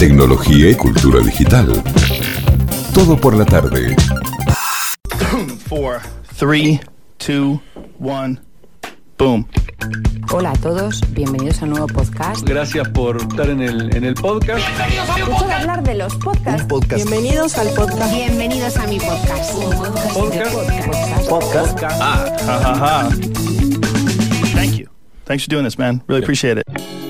tecnología y cultura digital. Todo por la tarde. 4, 3, 2, 1, boom. Hola a todos, bienvenidos a un nuevo podcast. Gracias por estar en el, en el podcast. Escuchar hablar de los podcasts. Bienvenidos al podcast. Bienvenidos a mi podcast. Podcast. Podcast. Ah, ha, ha, ha. Thank you. Thanks for doing this, man. Really appreciate it.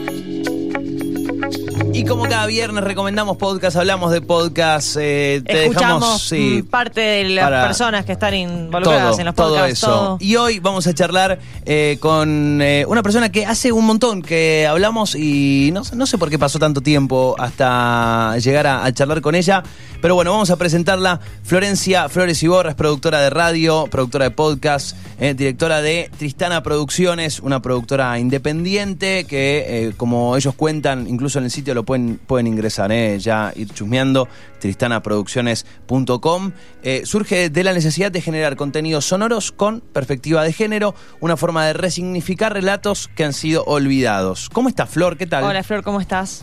Y como cada viernes recomendamos podcast, hablamos de podcast, eh, te Escuchamos dejamos sí, mm, parte de las personas que están involucradas todo, en los todo podcasts. eso. todo. Y hoy vamos a charlar eh, con eh, una persona que hace un montón que hablamos y no, sé- no sé por qué pasó tanto tiempo hasta llegar a, a charlar con ella. Pero bueno, vamos a presentarla. Florencia Flores Iborra es productora de radio, productora de podcast, eh, directora de Tristana Producciones, una productora independiente que, como ellos cuentan, incluso en el sitio lo pueden, pueden ingresar, eh, ya ir chusmeando, tristanaproducciones.com. Eh, surge de la necesidad de generar contenidos sonoros con perspectiva de género, una forma de resignificar relatos que han sido olvidados. ¿Cómo está Flor? ¿Qué tal? Hola Flor, ¿cómo estás?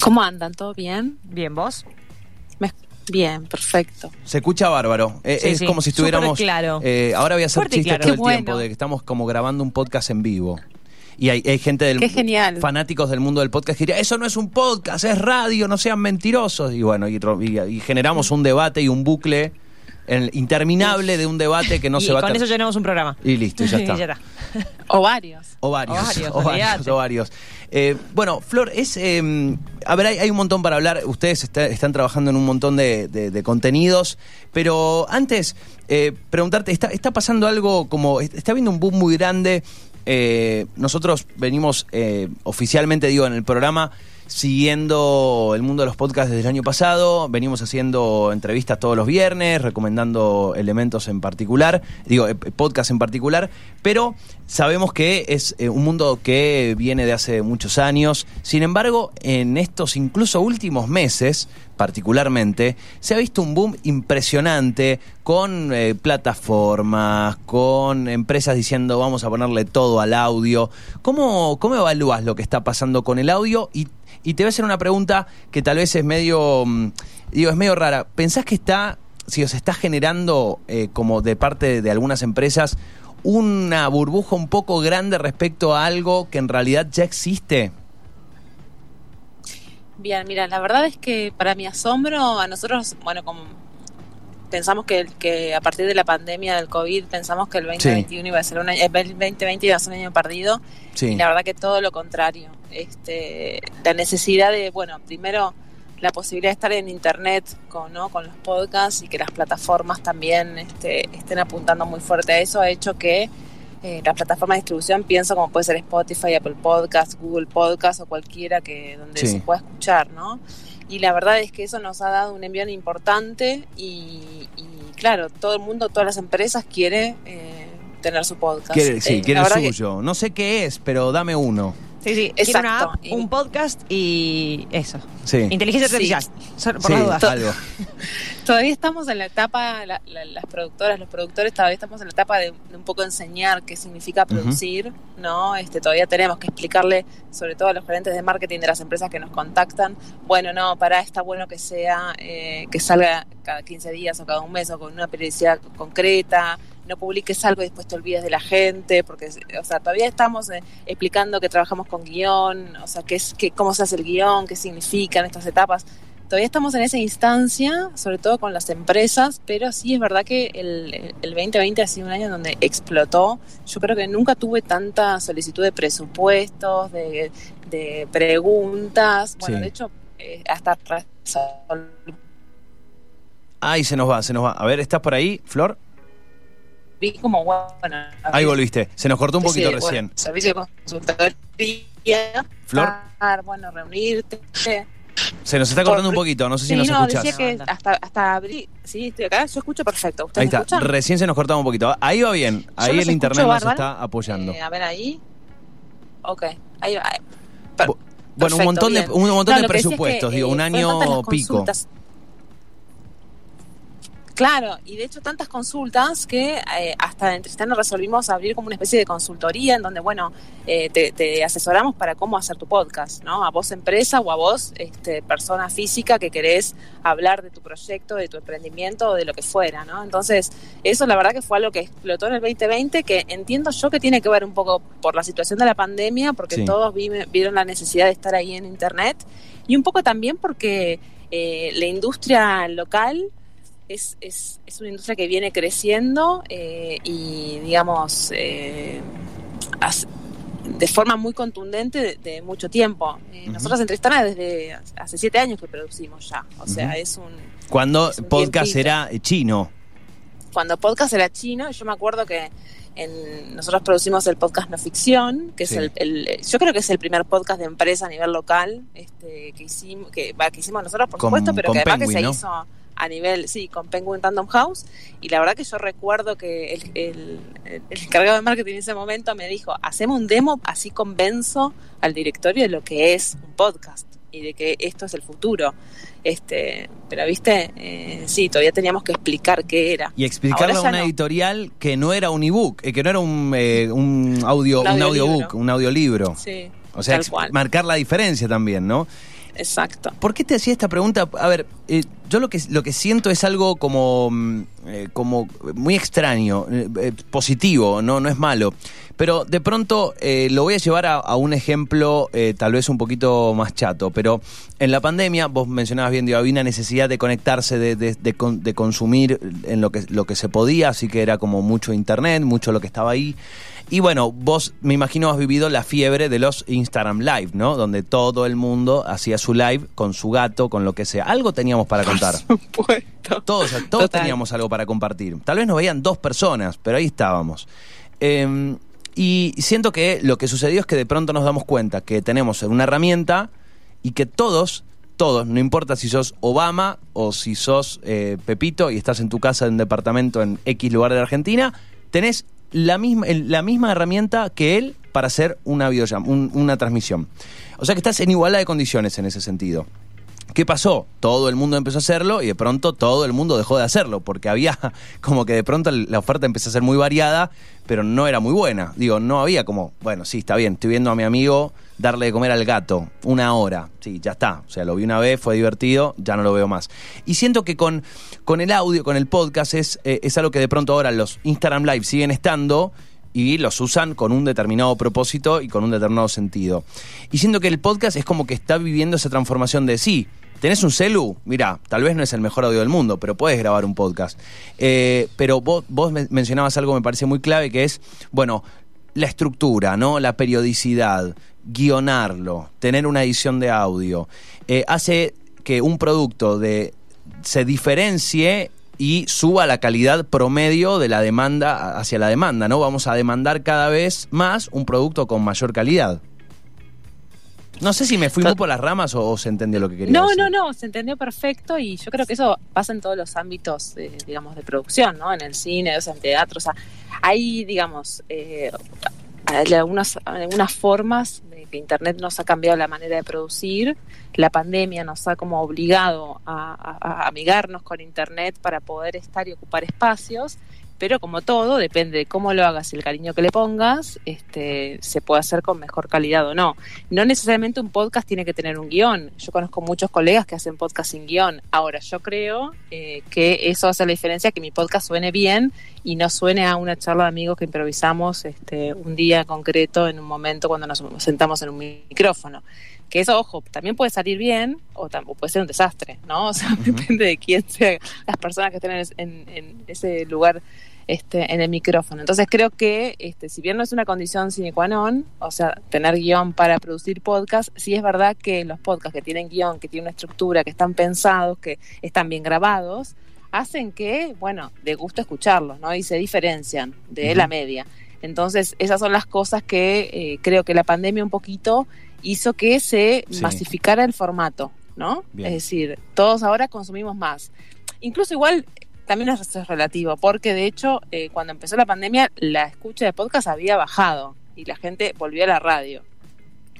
¿Cómo andan? ¿Todo bien? Bien, ¿vos? Me- Bien, perfecto. Se escucha bárbaro. Eh, Sí, es sí. como si estuviéramos. Súper claro. eh, ahora voy a hacer Fuerte chistes claro. todo el bueno. tiempo de que estamos como grabando un podcast en vivo. Y hay, hay gente del Qué genial. fanáticos del mundo del podcast que diría, eso no es un podcast, es radio, no sean mentirosos. Y bueno, y, ro- y- y generamos un debate y un bucle en- interminable de un debate que no y se va a con ter- eso llenamos un programa. Y listo, y ya está. ya está. O varios. Ovarios, Ovarios, ovarios, olvídate. ovarios. Eh, bueno, Flor, es. eh, a ver, hay, hay un montón para hablar. Ustedes está- están trabajando en un montón de, de- de contenidos. Pero antes, eh, preguntarte, ¿está, está pasando algo como. Está habiendo un boom muy grande. Eh, nosotros venimos eh, oficialmente, digo, en el programa. Siguiendo el mundo de los podcasts desde el año pasado, venimos haciendo entrevistas todos los viernes, recomendando elementos en particular, digo, eh, podcasts en particular, pero sabemos que es eh, un mundo que viene de hace muchos años. Sin embargo, en estos incluso últimos meses, particularmente, se ha visto un boom impresionante con eh, plataformas, con empresas diciendo vamos a ponerle todo al audio. ¿Cómo, ¿Cómo evalúas lo que está pasando con el audio? Y, y te voy a hacer una pregunta que tal vez es medio, mm, digo, es medio rara. ¿Pensás que está, si os está generando eh, como de parte de algunas empresas una burbuja un poco grande respecto a algo que en realidad ya existe? Bien, mira, la verdad es que para mi asombro, a nosotros, bueno, como pensamos que, que a partir de la pandemia del COVID, pensamos que el 2021 iba a ser un año, el 2020 iba a ser un año perdido, Sí. y la verdad que todo lo contrario. Este, la necesidad de, bueno, primero la posibilidad de estar en internet con, ¿no? con los podcasts y que las plataformas también este, estén apuntando muy fuerte a eso ha hecho que eh, las plataformas de distribución pienso como puede ser Spotify, Apple Podcasts, Google Podcasts o cualquiera que donde Sí. se pueda escuchar, ¿no? Y la verdad es que eso nos ha dado un envío importante y, y, claro, todo el mundo, todas las empresas quiere eh, tener su podcast. Quiere, sí, Eh, quiere el que- suyo. No sé qué es, pero dame uno. Sí, sí. Quiero una Exacto. app, un podcast y eso. Sí. Inteligencia Sí. artificial. Solo por Sí, las dudas. algo. Todavía estamos en la etapa, la- la- las productoras, los productores, todavía estamos en la etapa de, de un poco enseñar qué significa producir, ¿no? Este, todavía tenemos que explicarle, sobre todo a los gerentes de marketing de las empresas que nos contactan, bueno, no, para está bueno que sea, eh, que salga cada 15 días o cada un mes o con una periodicidad concreta, no publiques algo y después te olvides de la gente, porque, o sea, todavía estamos eh, explicando que trabajamos con guion, o sea, qué es, qué, cómo se hace el guion, qué significan estas etapas todavía estamos en esa instancia, sobre todo con las empresas, pero sí es verdad que el, el 2020 ha sido un año en donde explotó. Yo creo que nunca tuve tanta solicitud de presupuestos, de, de preguntas. Bueno, Sí. de hecho, eh, hasta Ay, se nos va, se nos va. A ver, ¿estás por ahí, Flor? Vi como, bueno... Ahí volviste. Se nos cortó un poquito Sí, bueno, recién. servicio de consultoría. Flor. estar, Bueno, reunirte. Se nos está cortando un poquito, no sé si Sí, nos no, escuchás. decía que hasta, hasta abril... Sí, estoy acá, yo escucho perfecto. ¿Ustedes Ahí está, escuchan? recién se nos cortaba un poquito. Ahí va bien, ahí el internet escucho nos está apoyando. Eh, a ver ahí. Ok, ahí va. Per- Bu- Bueno, un montón de, un montón No, de es que, presupuestos, digo, eh, un año pico. consultas. Claro, y de hecho tantas consultas que eh, hasta en Tristana resolvimos abrir como una especie de consultoría en donde, bueno, eh, te, te asesoramos para cómo hacer tu podcast, ¿no? A vos empresa o a vos este, persona física que querés hablar de tu proyecto, de tu emprendimiento o de lo que fuera, ¿no? Entonces, eso la verdad que fue algo que explotó en el 2020, que entiendo yo que tiene que ver un poco por la situación de la pandemia, porque Sí. todos vi- vieron la necesidad de estar ahí en Internet, y un poco también porque eh, la industria local es, es, es una industria que viene creciendo eh, y, digamos, eh, de forma muy contundente de, de mucho tiempo. Eh. Nosotros en Tristana desde hace siete años que producimos ya. O sea, es un... Cuando Es un podcast tiempito. era chino. Cuando podcast era chino, yo me acuerdo que en, nosotros producimos el podcast No Ficción, que Sí. es el, el- yo creo que es el primer podcast de empresa a nivel local este, que hicimos, que, que hicimos nosotros, por Con- supuesto, pero que además que se hizo a nivel, sí, con Penguin Random House. Y la verdad que yo recuerdo que el, el- el encargado de marketing en ese momento me dijo, hacemos un demo, así convenzo al directorio de lo que es un podcast y de que esto es el futuro. Este, pero viste, Eh, sí, todavía teníamos que explicar qué era. Y explicarle a una no. editorial que no era un ebook, eh, que no era un, eh, un audio, Un audiobook, un audiolibro. Sí, O sea, cual. marcar la diferencia también, ¿no? Exacto. ¿Por qué te hacía esta pregunta? A ver, eh, yo lo que, lo que siento es algo como, mm, eh, como muy extraño, eh, eh, positivo, no, no es malo. Pero de pronto lo voy a llevar a, un ejemplo tal vez un poquito más chato. Pero en la pandemia, vos mencionabas bien, digo, había una necesidad de conectarse, de, de- de con- de consumir en lo que, lo que se podía, así que era como mucho internet, mucho lo que estaba ahí. Y bueno, vos me imagino has vivido la fiebre de los Instagram Live, ¿no? Donde todo el mundo hacía su live con su gato, con lo que sea. Algo teníamos para contar. supuesto. Todos, todos Total. teníamos algo para compartir. Tal vez nos veían dos personas, pero ahí estábamos. Eh, y siento que lo que sucedió es que de pronto nos damos cuenta que tenemos una herramienta y que todos, todos, no importa si sos Obama o si sos eh, Pepito y estás en tu casa en un departamento en X lugar de la Argentina, tenés la misma, la misma herramienta que él para hacer una videollam- un- una transmisión. O sea que estás en igualdad de condiciones en ese sentido. ¿Qué pasó? Todo el mundo empezó a hacerlo y de pronto todo el mundo dejó de hacerlo, porque había como que de pronto la oferta empezó a ser muy variada, pero no era muy buena. Digo, no había como, bueno, sí, está bien, estoy viendo a mi amigo darle de comer al gato una hora, sí, ya está. O sea, lo vi una vez, fue divertido, ya no lo veo más. Y siento que con, con el audio, con el podcast, es, eh, es algo que de pronto ahora los Instagram Live siguen estando y los usan con un determinado propósito y con un determinado sentido. Y siento que el podcast es como que está viviendo esa transformación de sí. ¿Tenés un celu? Mira, tal vez no es el mejor audio del mundo, pero puedes grabar un podcast. Eh, pero vos, vos men- mencionabas algo que me parece muy clave, que es, bueno, la estructura, ¿no? La periodicidad, guionarlo, tener una edición de audio, eh, hace que un producto de se diferencie y suba la calidad promedio de la demanda hacia la demanda, ¿no? Vamos a demandar cada vez más un producto con mayor calidad. No sé si me fui muy por las ramas o, o se entendió lo que quería No, decir. no, no, se entendió perfecto y yo creo que eso pasa en todos los ámbitos, digamos, de producción, ¿no? En el cine, o sea, en teatro, o sea, hay, digamos, eh, hay algunas, algunas formas de que Internet nos ha cambiado la manera de producir, la pandemia nos ha como obligado a- a amigarnos con Internet para poder estar y ocupar espacios, pero como todo, depende de cómo lo hagas y el cariño que le pongas, este, se puede hacer con mejor calidad o no. No necesariamente un podcast tiene que tener un guion. Yo conozco muchos colegas que hacen podcast sin guion. Ahora, yo creo eh, que eso hace la diferencia, que mi podcast suene bien y no suene a una charla de amigos que improvisamos este, un día concreto en un momento cuando nos sentamos en un micrófono. Que eso, ojo, también puede salir bien o, o puede ser un desastre, ¿no? O sea, depende de quién sea las personas que estén en, es- en- en ese lugar este, en el micrófono. Entonces creo que, este, si bien no es una condición sine qua non, o sea, tener guion para producir podcast, sí es verdad que los podcasts que tienen guion, que tienen una estructura, que están pensados, que están bien grabados, hacen que, bueno, de gusto escucharlos, ¿no? Y se diferencian de la media. Entonces, esas son las cosas que eh, creo que la pandemia un poquito hizo que se Sí. masificara el formato, ¿no? Bien. Es decir, todos ahora consumimos más. Incluso igual también es es relativo, porque de hecho, eh, cuando empezó la pandemia, la escucha de podcast había bajado y la gente volvió a la radio.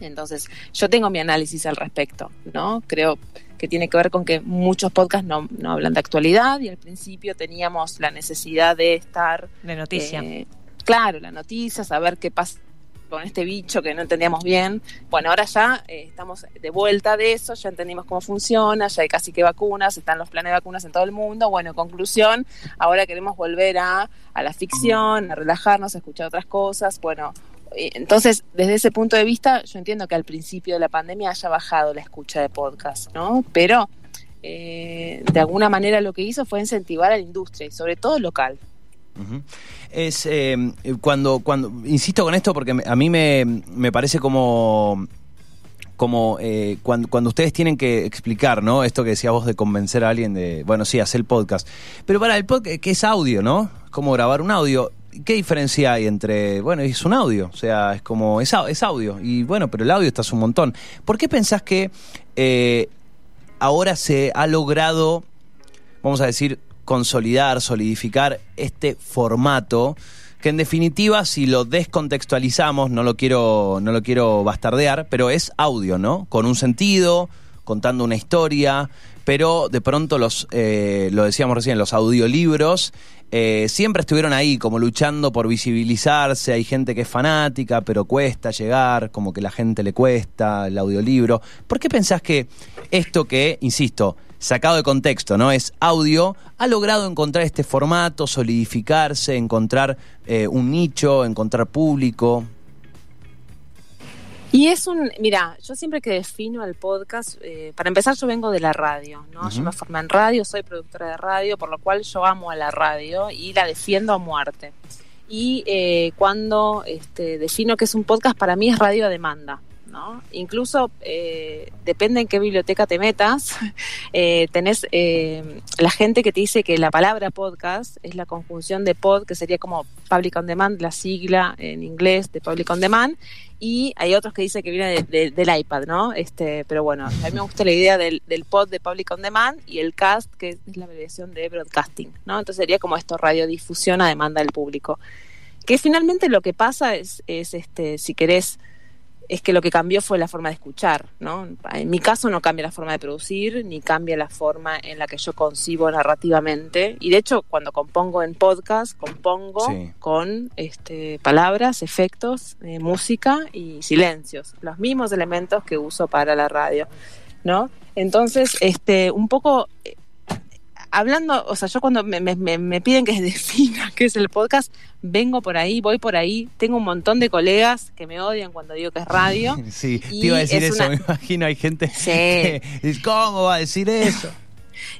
Entonces, yo tengo mi análisis al respecto, ¿no? Creo, que tiene que ver con que muchos podcasts no, no hablan de actualidad y al principio teníamos la necesidad de estar... De noticia. eh, claro, la noticia, saber qué pasa con este bicho que no entendíamos bien. Bueno, ahora ya eh, estamos de vuelta de eso, ya entendimos cómo funciona, ya hay casi que vacunas, están los planes de vacunas en todo el mundo. Bueno, en conclusión, ahora queremos volver a, a la ficción, a relajarnos, a escuchar otras cosas. Bueno, eh, entonces, desde ese punto de vista, yo entiendo que al principio de la pandemia haya bajado la escucha de podcast, ¿no? Pero eh, de alguna manera lo que hizo fue incentivar a la industria y sobre todo local. Es eh, cuando, cuando, insisto con esto porque a mí me, me parece como, como eh, cuando, cuando ustedes tienen que explicar, ¿no? Esto que decías vos de convencer a alguien de, bueno, sí, hacer el podcast. Pero para el podcast, que es audio, ¿no? Como grabar un audio. ¿Qué diferencia hay entre, bueno, es un audio, o sea, es como, es, es audio, y bueno, pero el audio está un montón. ¿Por qué pensás que eh, ahora se ha logrado, vamos a decir, consolidar, solidificar este formato que en definitiva si lo descontextualizamos, no lo quiero no lo quiero bastardear, pero es audio, ¿no? Con un sentido, contando una historia, pero de pronto los eh, lo decíamos recién, los audiolibros eh, siempre estuvieron ahí como luchando por visibilizarse, hay gente que es fanática, pero cuesta llegar, como que la gente le cuesta el audiolibro. ¿Por qué pensás que esto que, insisto, sacado de contexto, ¿no? Es audio, ha logrado encontrar este formato, solidificarse, encontrar eh, un nicho, encontrar público. Y es un, mira, yo siempre que defino el podcast, eh, para empezar yo vengo de la radio, ¿no? Yo me formé en radio, soy productora de radio, por lo cual yo amo a la radio y la defiendo a muerte. Y eh, cuando este, defino que es un podcast, para mí es radio a demanda, ¿no? Incluso eh, depende en qué biblioteca te metas, eh, tenés eh, la gente que te dice que la palabra podcast es la conjunción de pod, que sería como public on demand, la sigla en inglés de public on demand, y hay otros que dicen que viene de- de- del iPad, ¿no? Este, pero bueno, a mí me gusta la idea del, del pod de Public on Demand y el cast, que es la abreviación de broadcasting, ¿no? Entonces sería como esto, radiodifusión a demanda del público. Que finalmente lo que pasa es, es este, si querés, es que lo que cambió fue la forma de escuchar, ¿no? En mi caso no cambia la forma de producir, ni cambia la forma en la que yo concibo narrativamente. Y de hecho, cuando compongo en podcast, compongo Sí. con este, palabras, efectos, eh, música y silencios, los mismos elementos que uso para la radio, ¿no? Entonces, este, un poco eh, hablando, o sea, yo cuando me, me- me- piden que defina qué es el podcast, vengo por ahí, voy por ahí, tengo un montón de colegas que me odian cuando digo que es radio. Sí, te iba a decir es eso, una- me imagino, hay gente Sí. que dice, ¿cómo va a decir eso?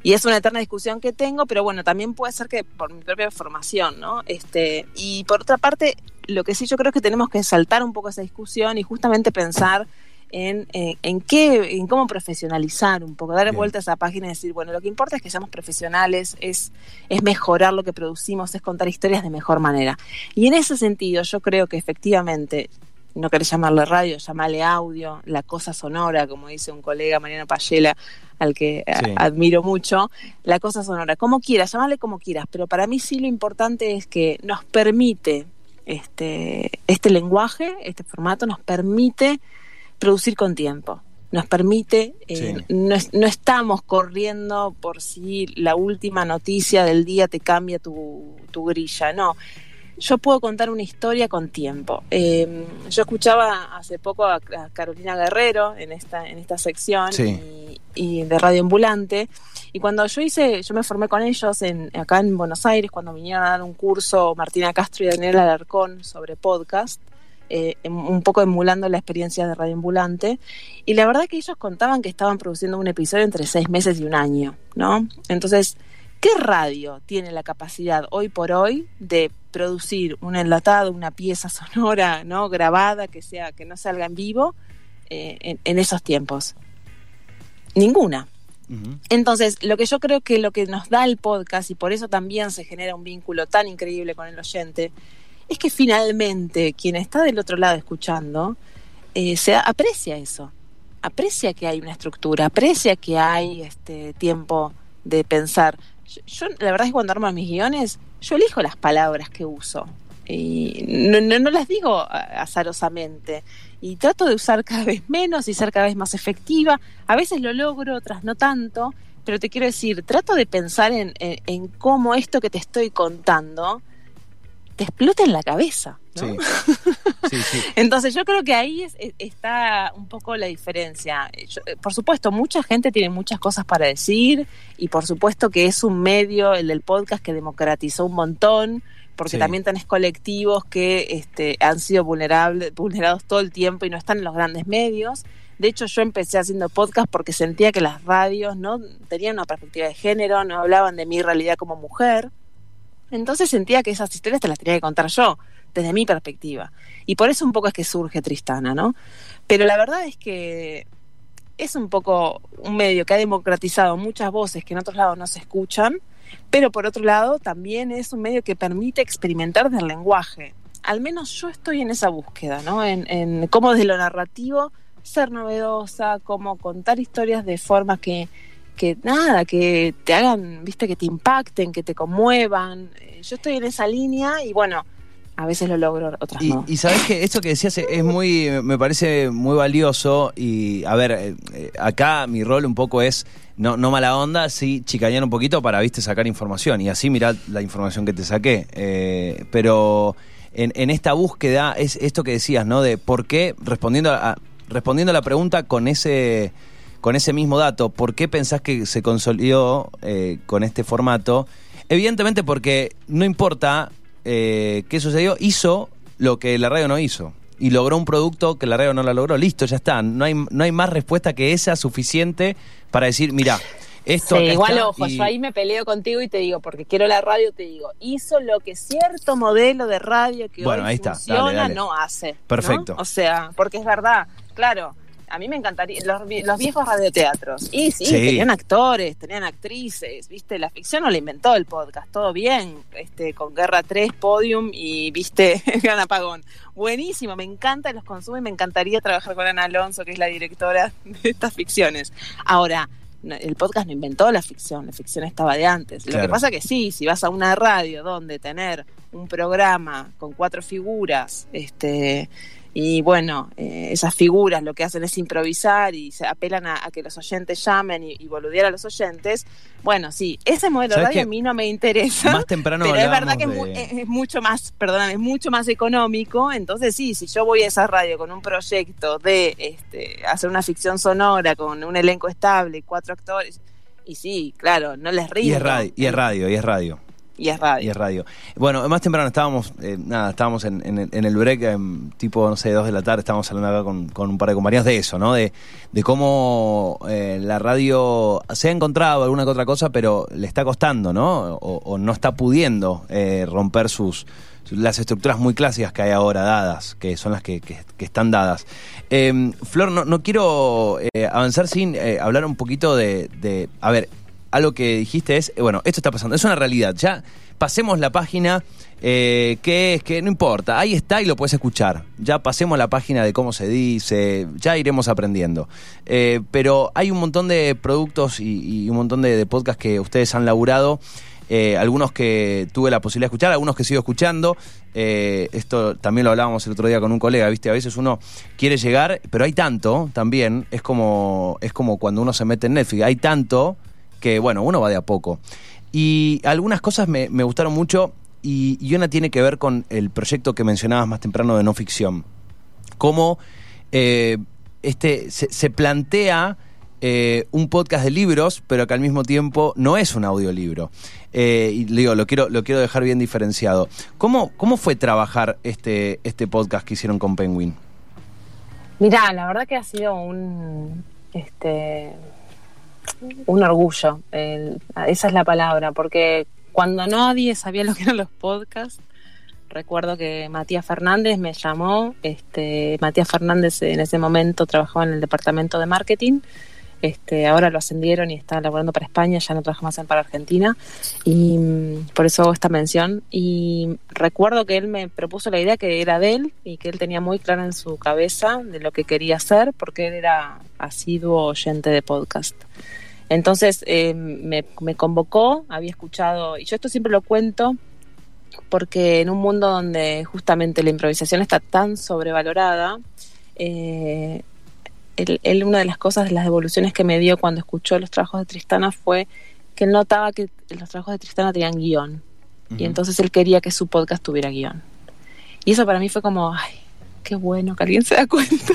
y es una eterna discusión que tengo, pero bueno, también puede ser que por mi propia formación, ¿no? Este, y por otra parte, lo que sí yo creo es que tenemos que saltar un poco esa discusión y justamente pensar en, en, en qué, en cómo profesionalizar un poco, dar Bien. vuelta a esa página y decir, bueno, lo que importa es que seamos profesionales, es, es mejorar lo que producimos, es contar historias de mejor manera. Y en ese sentido, yo creo que efectivamente, no querés llamarle radio, llamarle audio, la cosa sonora, como dice un colega, Mariano Payela, al que Sí. admiro mucho, la cosa sonora, como quieras, llamarle como quieras, pero para mí sí lo importante es que nos permite este, este lenguaje, este formato, nos permite producir con tiempo. Nos permite, eh, Sí. no, es- no estamos corriendo por si la última noticia del día te cambia tu, tu grilla, no. Yo puedo contar una historia con tiempo. Eh, yo escuchaba hace poco a, a Carolina Guerrero en esta, en esta sección Sí. y, y de Radio Ambulante. Y cuando yo hice, yo me formé con ellos en, acá en Buenos Aires, cuando vinieron a dar un curso Martina Castro y Daniel Alarcón sobre podcast, eh, em- un poco emulando la experiencia de Radio Ambulante. Y la verdad que ellos contaban que estaban produciendo un episodio entre seis meses y un año, ¿no? Entonces, ¿qué radio tiene la capacidad hoy por hoy de producir un enlatado, una pieza sonora, ¿no? Grabada, que sea, que no salga en vivo eh, en, en esos tiempos? Ninguna. Entonces, lo que yo creo que lo que nos da el podcast, y por eso también se genera un vínculo tan increíble con el oyente, es que finalmente quien está del otro lado escuchando, eh, se aprecia eso, aprecia que hay una estructura, aprecia que hay este tiempo de pensar. Yo, la verdad es que cuando armo mis guiones, yo elijo las palabras que uso. Y no, las digo a- azarosamente. y trato de usar cada vez menos y ser cada vez más efectiva. A veces lo logro, otras no tanto, pero te quiero decir, trato de pensar en, en, en cómo esto que te estoy contando te explota en la cabeza. ¿no? Sí. Sí, sí. Entonces yo creo que ahí es- es- está un poco la diferencia. Yo- eh, por supuesto, mucha gente tiene muchas cosas para decir y por supuesto que es un medio, el del podcast, que democratizó un montón, porque Sí. también tenés colectivos que este, han sido vulnerables, vulnerados todo el tiempo y no están en los grandes medios. De hecho, yo empecé haciendo podcast porque sentía que las radios no tenían una perspectiva de género, no hablaban de mi realidad como mujer. Entonces sentía que esas historias te las tenía que contar yo, desde mi perspectiva. Y por eso un poco es que surge Tristana, ¿no? Pero la verdad es que es un poco un medio que ha democratizado muchas voces que en otros lados no se escuchan, pero por otro lado también es un medio que permite experimentar del lenguaje. Al menos yo estoy en esa búsqueda, ¿no? En, cómo desde lo narrativo ser novedosa, cómo contar historias de forma que, que nada, que te hagan, viste, que te impacten, que te conmuevan. Eh, Yo estoy en esa línea y bueno, a veces lo logro, otras Y, no. y sabes que esto que decías es muy, me parece muy valioso y a ver, eh, eh, acá mi rol un poco es no, no mala onda, sí chicañar un poquito para, viste, sacar información y así mirá la información que te saqué. Eh, pero en, en esta búsqueda es esto que decías, ¿no? De por qué, respondiendo a, respondiendo a la pregunta con ese, con ese mismo dato, ¿por qué pensás que se consolidó eh, con este formato? Evidentemente porque no importa eh, qué sucedió, hizo lo que la radio no hizo. Y logró un producto que la radio no la logró. Listo, ya está. No hay, no hay más respuesta que esa suficiente para decir, mira, esto Sí, igual ojo, y- yo ahí me peleo contigo y te digo, porque quiero la radio, te digo, hizo lo que cierto modelo de radio que Bueno, hoy ahí está, funciona dale, dale. no hace. ¿no? Perfecto. O sea, porque es verdad, claro, a mí me encantaría, los, los viejos radioteatros, y sí, Sí. tenían actores, tenían actrices, viste, la ficción no la inventó el podcast, todo bien, este, con Guerra 3, Podium y, viste, Gran Apagón. Buenísimo, me encanta, los consumo y me encantaría trabajar con Ana Alonso, que es la directora de estas ficciones. Ahora, el podcast no inventó la ficción, la ficción estaba de antes. Lo Claro. que pasa que sí, si vas a una radio donde tener un programa con cuatro figuras, este y bueno, eh, esas figuras lo que hacen es improvisar y se apelan a, a que los oyentes llamen y, y boludear a los oyentes. Bueno, sí, ese modelo de ¿Sabes radio a mí no me interesa. Más temprano pero es verdad que es, hablábamos mu- de- es- es mucho más, perdóname, es mucho más económico. Entonces sí, si yo voy a esa radio con un proyecto de este, hacer una ficción sonora con un elenco estable, cuatro actores, y sí, claro, no les rindo. y es radio, y es radio, y es radio. Y es radio. Bueno, más temprano estábamos, eh, nada, estábamos en, el, break, tipo, no sé, dos de la tarde, estábamos hablando acá con, con un par de compañeros de eso, ¿no? De, de cómo eh, la radio se ha encontrado alguna que otra cosa, pero le está costando, ¿no? O, no está pudiendo eh, romper sus las estructuras muy clásicas que hay ahora dadas, que son las que, que- que están dadas. Em, Flor, no, no quiero avanzar sin hablar un poquito de, de- A ver, algo que dijiste es, eh, bueno, esto está pasando, es una realidad. Ya pasemos la página, eh, que es que no importa, ahí está y lo puedes escuchar. Ya pasemos la página de cómo se dice, ya iremos aprendiendo. Eh, pero hay un montón de productos y, un montón de, podcasts que ustedes han laburado. eh, algunos que tuve la posibilidad de escuchar, algunos que sigo escuchando. Esto también lo hablábamos el otro día con un colega, ¿viste? A veces uno quiere llegar, pero hay tanto también, es como, es como cuando uno se mete en Netflix, hay tanto que, bueno, uno va de a poco. Y algunas cosas me, me gustaron mucho y, y una tiene que ver con el proyecto que mencionabas más temprano de no ficción. Cómo eh, este, se, plantea eh, un podcast de libros, pero que al mismo tiempo no es un audiolibro. Eh, y digo, lo quiero, lo quiero dejar bien diferenciado. ¿Cómo, cómo fue trabajar este, este podcast que hicieron con Penguin? Mirá, la verdad que ha sido un este un orgullo, el- esa es la palabra, porque cuando nadie sabía lo que eran los podcasts, recuerdo que Matías Fernández me llamó, este Matías Fernández en ese momento trabajaba en el departamento de marketing, este ahora lo ascendieron y está laborando para España, ya no trabaja más para Argentina y mm, por eso hago esta mención y recuerdo que él me propuso la idea que era de él y que él tenía muy clara en su cabeza de lo que quería hacer porque él era asiduo oyente de podcast. Entonces eh, me, me convocó, había escuchado, y yo esto siempre lo cuento porque en un mundo donde justamente la improvisación está tan sobrevalorada, eh, él, él, una de las cosas, de las devoluciones que me dio cuando escuchó los trabajos de Tristana fue que él notaba que los trabajos de Tristana tenían guion. Y entonces él quería que su podcast tuviera guion. Y eso para mí fue como, ay, qué bueno que alguien se da cuenta.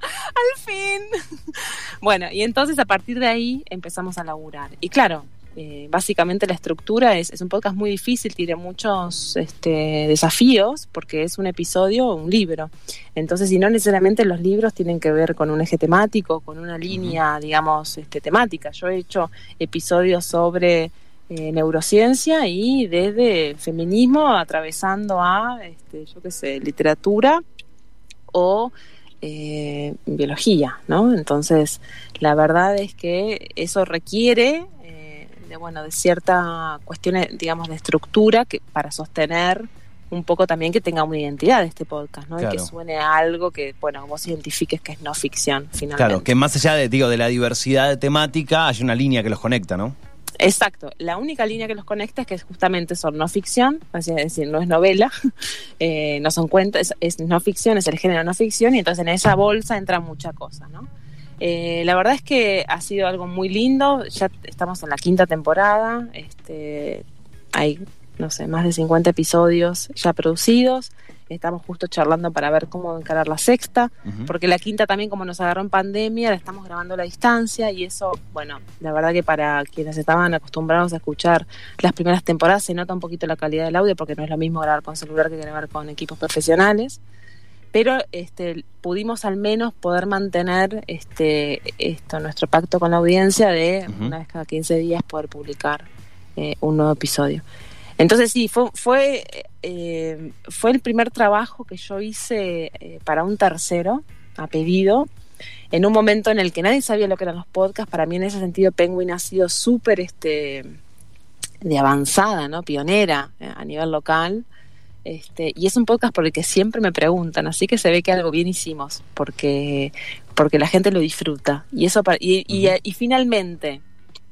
Al fin. bueno, y entonces a partir de ahí empezamos a laburar. Y claro, eh, básicamente la estructura es, es, un podcast muy difícil, tiene muchos este, desafíos, porque es un episodio o un libro. Entonces, y no necesariamente los libros tienen que ver con un eje temático, con una línea, digamos, este, temática. Yo he hecho episodios sobre eh, neurociencia y desde feminismo atravesando a, este, yo qué sé, literatura o eh, biología, ¿no? Entonces, la verdad es que eso requiere de, bueno, de cierta cuestiones, digamos, de estructura que para sostener un poco también que tenga una identidad este podcast, ¿no? Claro. Y que suene a algo que, bueno, vos identifiques que es no ficción, finalmente. Claro, que más allá de, digo, de la diversidad de temática, hay una línea que los conecta, ¿no? Exacto, la única línea que los conecta es que justamente son no ficción, es decir, no es novela, eh, no son cuentos, es, es, no ficción, es el género no ficción, y entonces en esa bolsa entra mucha cosa, ¿no? Eh, la verdad es que ha sido algo muy lindo, ya estamos en la quinta temporada, este, hay, no sé, más de 50 episodios ya producidos, estamos justo charlando para ver cómo encarar la sexta, uh -huh. porque la quinta también como nos agarró en pandemia, la estamos grabando a la distancia y eso, bueno, la verdad que para quienes estaban acostumbrados a escuchar las primeras temporadas se nota un poquito la calidad del audio porque no es lo mismo grabar con celular que grabar con equipos profesionales. Pero este, pudimos al menos poder mantener este, esto, nuestro pacto con la audiencia de uh -huh. una vez cada 15 días poder publicar eh, un nuevo episodio. Entonces sí, fue, fue, eh, fue el primer trabajo que yo hice eh, para un tercero, a pedido, en un momento en el que nadie sabía lo que eran los podcasts. Para mí en ese sentido Penguin ha sido súper este, de avanzada, ¿no? pionera a nivel local. Este, y es un podcast por el que siempre me preguntan, así que se ve que algo bien hicimos, porque, porque la gente lo disfruta. Y, eso, y, y, uh -huh. y finalmente,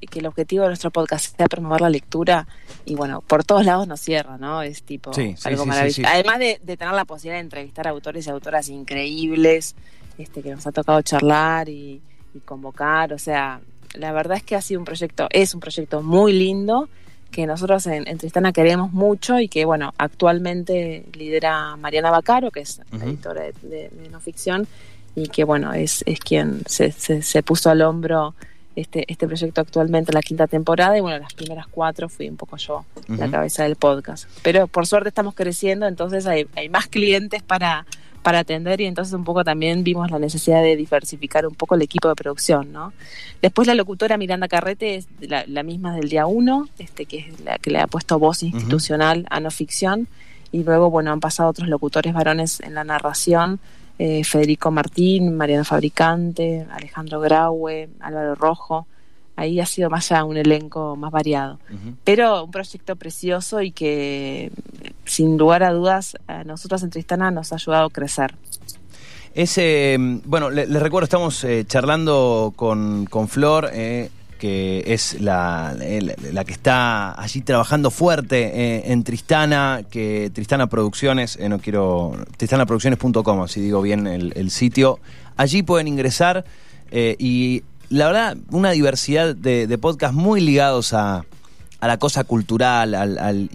que el objetivo de nuestro podcast sea promover la lectura y bueno, por todos lados nos cierra, ¿no? Es tipo sí, sí, algo sí, maravilloso. Además de, de, tener la posibilidad de entrevistar a autores y autoras increíbles, este que nos ha tocado charlar y, y, convocar, o sea, la verdad es que ha sido un proyecto, es un proyecto muy lindo que nosotros en, en Tristana queremos mucho y que bueno, actualmente lidera Mariana Bacaro, que es uh -huh. editora de, de, de, no ficción y que bueno, es, es quien se, se, se puso al hombro este, este proyecto actualmente en la quinta temporada y bueno, las primeras cuatro fui un poco yo uh -huh. la cabeza del podcast. Pero por suerte estamos creciendo, entonces hay, hay más clientes para, para atender y entonces un poco también vimos la necesidad de diversificar un poco el equipo de producción, ¿no? Después la locutora Miranda Carrete es la, la misma del día uno, este, que es la que le ha puesto voz institucional uh -huh. a no ficción y luego, bueno, han pasado otros locutores varones en la narración, eh, Federico Martín, Mariano Fabricante, Alejandro Graue, Álvaro Rojo. Ahí ha sido más ya un elenco más variado. Uh -huh. Pero un proyecto precioso y que, sin lugar a dudas, a nosotros en Tristana nos ha ayudado a crecer. Ese, bueno, les le recuerdo, estamos eh, charlando con, con Flor, eh, que es la, la, la, que está allí trabajando fuerte eh, en Tristana, que Tristana Producciones, eh, no quiero, tristanaproducciones.com, si digo bien el, el, sitio. Allí pueden ingresar eh, y la verdad, una diversidad de, podcasts muy ligados a, a la cosa cultural, al,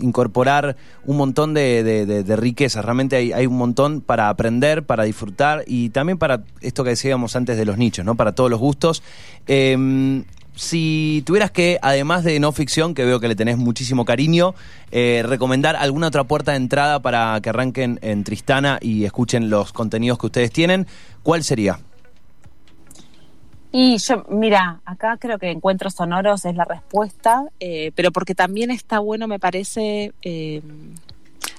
incorporar un montón de, de, riquezas. Realmente hay, un montón para aprender, para disfrutar y también para esto que decíamos antes de los nichos, ¿no? Para todos los gustos. Eh, si tuvieras que, además de no ficción, que veo que le tenés muchísimo cariño, eh, recomendar alguna otra puerta de entrada para que arranquen en Tristana y escuchen los contenidos que ustedes tienen, ¿cuál sería? Y yo, mira, acá creo que encuentros sonoros es la respuesta, eh, pero porque también está bueno, me parece, eh,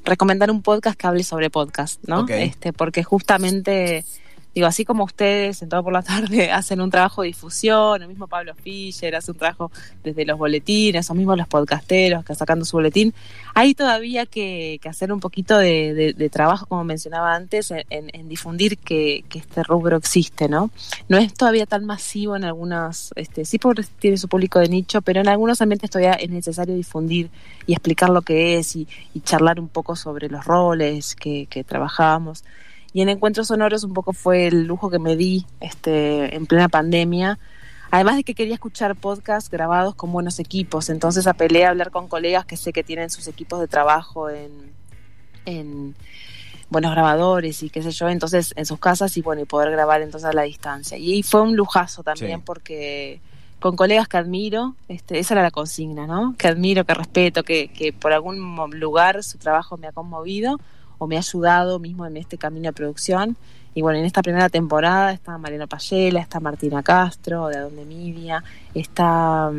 recomendar un podcast que hable sobre podcast, ¿no? Okay. Este, porque justamente digo, así como ustedes en todo por la tarde hacen un trabajo de difusión, el mismo Pablo Fischer hace un trabajo desde los boletines, o mismo los podcasteros que sacando su boletín, hay todavía que, que hacer un poquito de, de, de, trabajo, como mencionaba antes, en, difundir que, este rubro existe, ¿no? No es todavía tan masivo en algunas, este, sí porque tiene su público de nicho, pero en algunos ambientes todavía es necesario difundir y explicar lo que es y, y charlar un poco sobre los roles que, que trabajamos. Y en Encuentros Sonoros un poco fue el lujo que me di este, en plena pandemia. Además de que quería escuchar podcasts grabados con buenos equipos, entonces apelé a hablar con colegas que sé que tienen sus equipos de trabajo en, en buenos grabadores y qué sé yo, entonces en sus casas y bueno, y poder grabar entonces a la distancia. Y fue un lujazo también Sí. porque con colegas que admiro, este, esa era la consigna, ¿no? Que admiro, que respeto, que, que por algún lugar su trabajo me ha conmovido o me ha ayudado mismo en este camino de producción. Y bueno, en esta primera temporada está Mariano Payela, está Martina Castro, de Adonde Media, está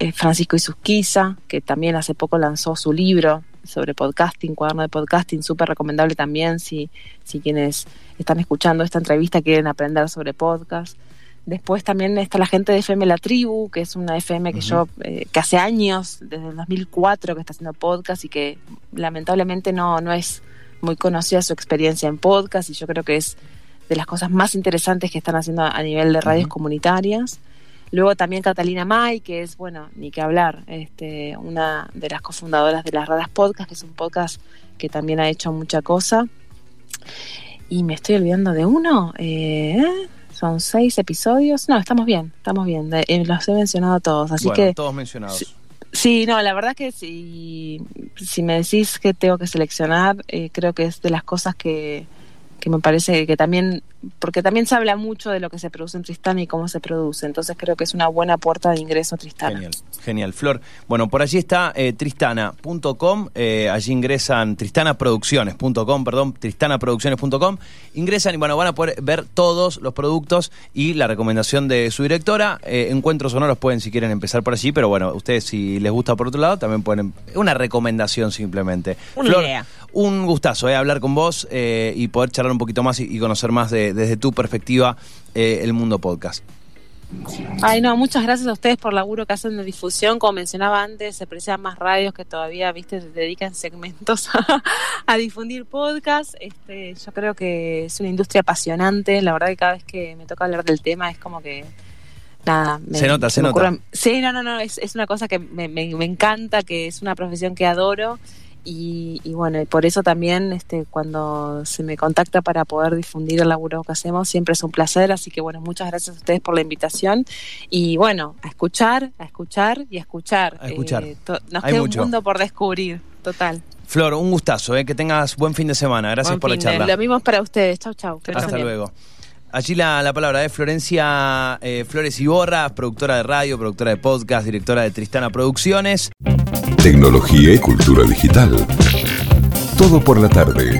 eh, Francisco Isusquiza, que también hace poco lanzó su libro sobre podcasting, cuaderno de podcasting, súper recomendable también si, si quienes están escuchando esta entrevista quieren aprender sobre podcast. Después también está la gente de FM La Tribu, que es una FM que yo, eh, que hace años, desde el 2004, que está haciendo podcast y que lamentablemente no, no es muy conocida su experiencia en podcast y yo creo que es de las cosas más interesantes que están haciendo a nivel de radios comunitarias. Luego también Catalina May, que es, bueno, ni que hablar, este, una de las cofundadoras de las Raras Podcast, que es un podcast que también ha hecho mucha cosa. Y me estoy olvidando de uno. eh, son seis episodios. No, estamos bien, estamos bien. de- eh, los he mencionado todos. Así bueno, que todos mencionados. Sí. No, la verdad que si, si me decís que tengo que seleccionar, eh, creo que es de las cosas que, que me parece que también, porque también se habla mucho de lo que se produce en Tristana y cómo se produce, entonces creo que es una buena puerta de ingreso a Tristana. Genial, genial. Flor, bueno, por allí está eh, tristana.com, eh, allí ingresan, tristanaproducciones.com, perdón, tristanaproducciones.com, ingresan y bueno, van a poder ver todos los productos y la recomendación de su directora. Eh, encuentros sonoros pueden si quieren empezar por allí, pero bueno, ustedes si les gusta por otro lado, también pueden, una recomendación simplemente. Una Flor, idea. Un gustazo eh, hablar con vos eh, y poder charlar un poquito más y, y conocer más de- desde tu perspectiva eh, el mundo podcast. Ay, no, muchas gracias a ustedes por el laburo que hacen de difusión. Como mencionaba antes, se precisan más radios que todavía, viste, se dedican segmentos a, a difundir podcast. Este, yo creo que es una industria apasionante. La verdad que cada vez que me toca hablar del tema es como que nada. me- Se nota, se nota. Sí, no, no, no, es, es una cosa que me, me- me encanta, que es una profesión que adoro. Y, y bueno, y por eso también este, cuando se me contacta para poder difundir el laburo que hacemos, siempre es un placer. Así que bueno, muchas gracias a ustedes por la invitación. Y bueno, a escuchar, a escuchar y a escuchar. A escuchar. Eh, nos Hay queda mucho. un mundo por descubrir, total. Flor, un gustazo, eh, que tengas buen fin de semana. Gracias Buen por la fin de- charla. Lo mismo es para ustedes. Chau, chau. Que Hasta luego. Allí la, la palabra de Florencia eh, Flores Iborra, productora de radio, productora de podcast, directora de Tristana Producciones. Tecnología y cultura digital. Todo por la tarde.